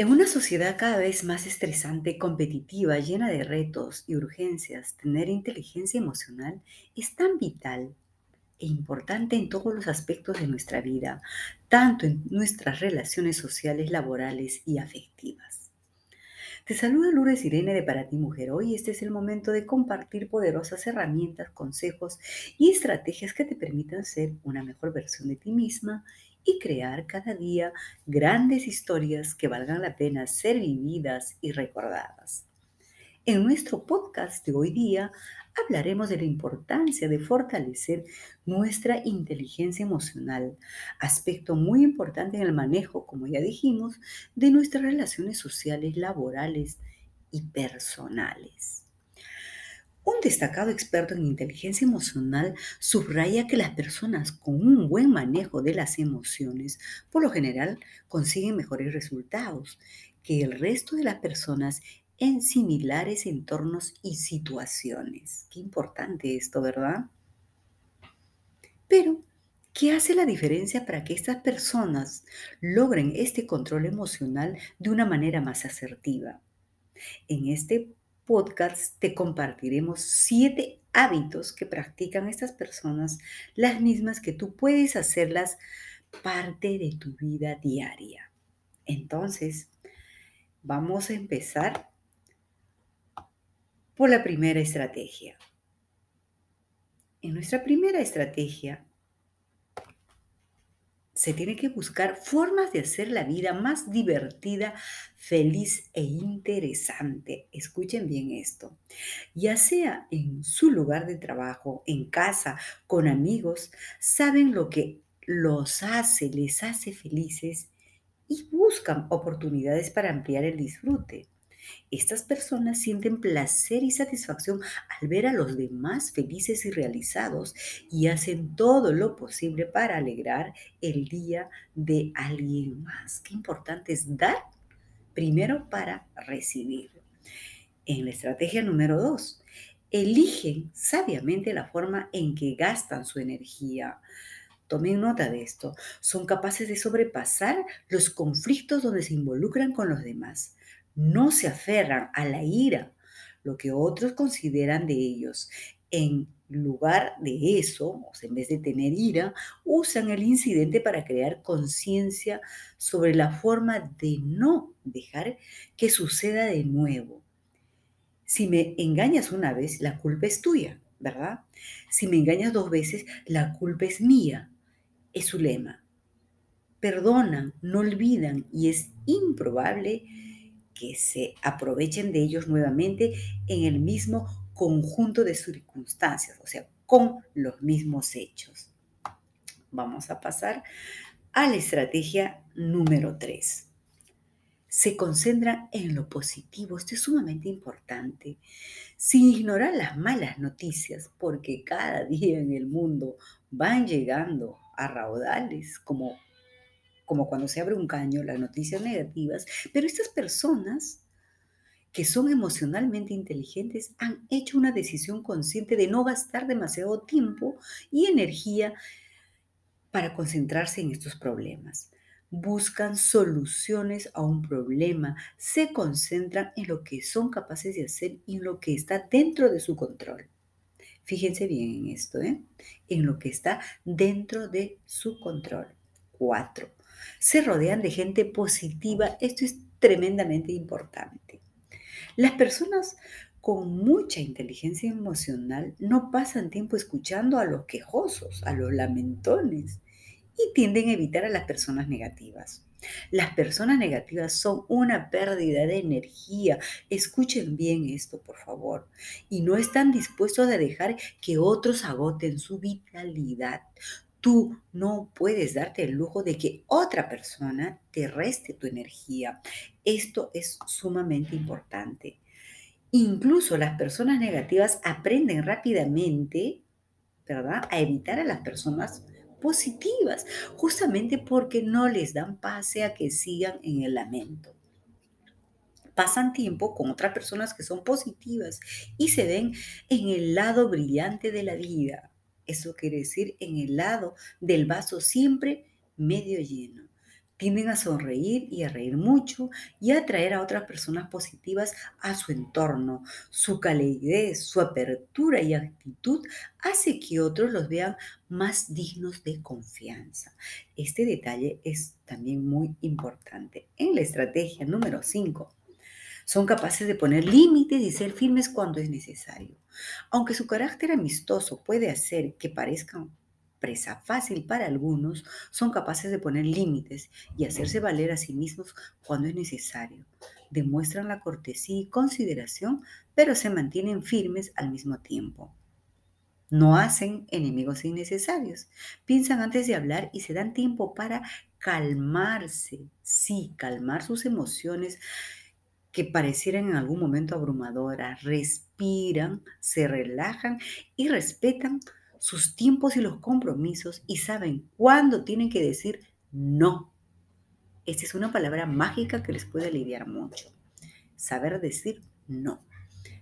En una sociedad cada vez más estresante, competitiva, llena de retos y urgencias, tener inteligencia emocional es tan vital e importante en todos los aspectos de nuestra vida, tanto en nuestras relaciones sociales, laborales y afectivas. Te saluda Lourdes Irene de Para Ti Mujer. Hoy este es el momento de compartir poderosas herramientas, consejos y estrategias que te permitan ser una mejor versión de ti misma y crear cada día grandes historias que valgan la pena ser vividas y recordadas. En nuestro podcast de hoy día hablaremos de la importancia de fortalecer nuestra inteligencia emocional, aspecto muy importante en el manejo, como ya dijimos, de nuestras relaciones sociales, laborales y personales. Un destacado experto en inteligencia emocional subraya que las personas con un buen manejo de las emociones por lo general consiguen mejores resultados que el resto de las personas en similares entornos y situaciones. Qué importante esto, ¿verdad? Pero, ¿qué hace la diferencia para que estas personas logren este control emocional de una manera más asertiva? En este podcast te compartiremos siete hábitos que practican estas personas, las mismas que tú puedes hacerlas parte de tu vida diaria. Entonces, vamos a empezar por la primera estrategia. En nuestra primera estrategia se tiene que buscar formas de hacer la vida más divertida, feliz e interesante. Escuchen bien esto. Ya sea en su lugar de trabajo, en casa, con amigos, saben lo que los hace, les hace felices y buscan oportunidades para ampliar el disfrute. Estas personas sienten placer y satisfacción al ver a los demás felices y realizados y hacen todo lo posible para alegrar el día de alguien más. Qué importante es dar primero para recibir. En la estrategia número dos, eligen sabiamente la forma en que gastan su energía. Tomen nota de esto. Son capaces de sobrepasar los conflictos donde se involucran con los demás no se aferran a la ira, lo que otros consideran de ellos. En lugar de eso, o en vez de tener ira, usan el incidente para crear conciencia sobre la forma de no dejar que suceda de nuevo. Si me engañas una vez, la culpa es tuya, ¿verdad? Si me engañas dos veces, la culpa es mía. Es su lema. Perdonan, no olvidan y es improbable que se aprovechen de ellos nuevamente en el mismo conjunto de circunstancias, o sea, con los mismos hechos. Vamos a pasar a la estrategia número 3. Se concentran en lo positivo, esto es sumamente importante, sin ignorar las malas noticias, porque cada día en el mundo van llegando a raudales como como cuando se abre un caño, las noticias negativas, pero estas personas que son emocionalmente inteligentes han hecho una decisión consciente de no gastar demasiado tiempo y energía para concentrarse en estos problemas. Buscan soluciones a un problema, se concentran en lo que son capaces de hacer y en lo que está dentro de su control. Fíjense bien en esto, ¿eh? en lo que está dentro de su control. Cuatro, se rodean de gente positiva. Esto es tremendamente importante. Las personas con mucha inteligencia emocional no pasan tiempo escuchando a los quejosos, a los lamentones y tienden a evitar a las personas negativas. Las personas negativas son una pérdida de energía. Escuchen bien esto, por favor. Y no están dispuestos a dejar que otros agoten su vitalidad. Tú no puedes darte el lujo de que otra persona te reste tu energía. Esto es sumamente importante. Incluso las personas negativas aprenden rápidamente, ¿verdad?, a evitar a las personas positivas, justamente porque no les dan pase a que sigan en el lamento. Pasan tiempo con otras personas que son positivas y se ven en el lado brillante de la vida. Eso quiere decir en el lado del vaso siempre medio lleno. Tienden a sonreír y a reír mucho y a atraer a otras personas positivas a su entorno. Su calidez, su apertura y actitud hace que otros los vean más dignos de confianza. Este detalle es también muy importante. En la estrategia número 5, son capaces de poner límites y ser firmes cuando es necesario. Aunque su carácter amistoso puede hacer que parezcan presa fácil para algunos, son capaces de poner límites y hacerse valer a sí mismos cuando es necesario. Demuestran la cortesía y consideración, pero se mantienen firmes al mismo tiempo. No hacen enemigos innecesarios. Piensan antes de hablar y se dan tiempo para calmarse. Sí, calmar sus emociones que parecieran en algún momento abrumadoras. Respiran, se relajan y respetan sus tiempos y los compromisos y saben cuándo tienen que decir no. Esta es una palabra mágica que les puede aliviar mucho. Saber decir no.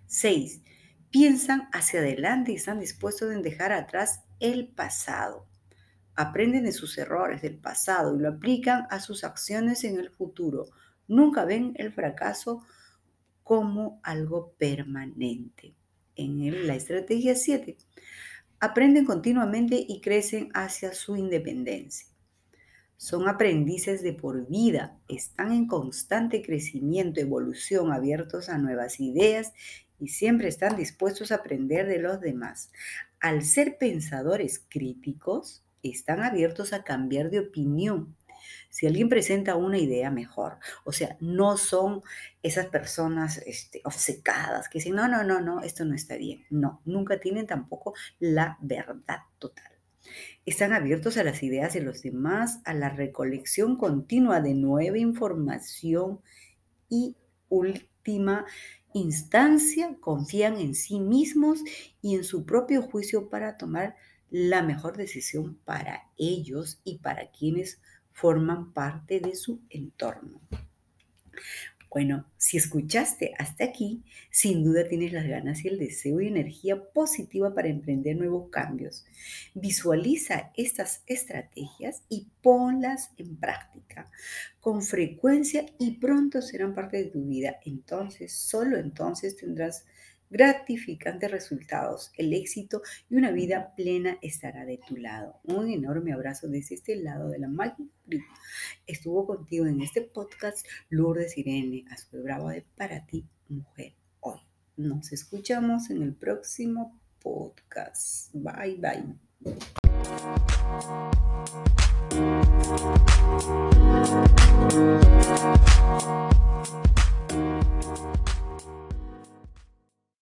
6. Piensan hacia adelante y están dispuestos a dejar atrás el pasado. Aprenden de sus errores del pasado y lo aplican a sus acciones en el futuro. Nunca ven el fracaso como algo permanente. En la estrategia 7 aprenden continuamente y crecen hacia su independencia. Son aprendices de por vida, están en constante crecimiento, evolución, abiertos a nuevas ideas y siempre están dispuestos a aprender de los demás. Al ser pensadores críticos, están abiertos a cambiar de opinión si alguien presenta una idea mejor, o sea, no son esas personas este, obcecadas que dicen, no, no, no, no, esto no está bien. No, nunca tienen tampoco la verdad total. Están abiertos a las ideas de los demás, a la recolección continua de nueva información y última instancia, confían en sí mismos y en su propio juicio para tomar la mejor decisión para ellos y para quienes forman parte de su entorno. Bueno, si escuchaste hasta aquí, sin duda tienes las ganas y el deseo y energía positiva para emprender nuevos cambios. Visualiza estas estrategias y ponlas en práctica con frecuencia y pronto serán parte de tu vida. Entonces, solo entonces tendrás gratificantes resultados, el éxito y una vida plena estará de tu lado. Un enorme abrazo desde este lado de la máquina. Estuvo contigo en este podcast Lourdes Irene, Azul Bravo de Para ti, Mujer, hoy. Nos escuchamos en el próximo podcast. Bye, bye.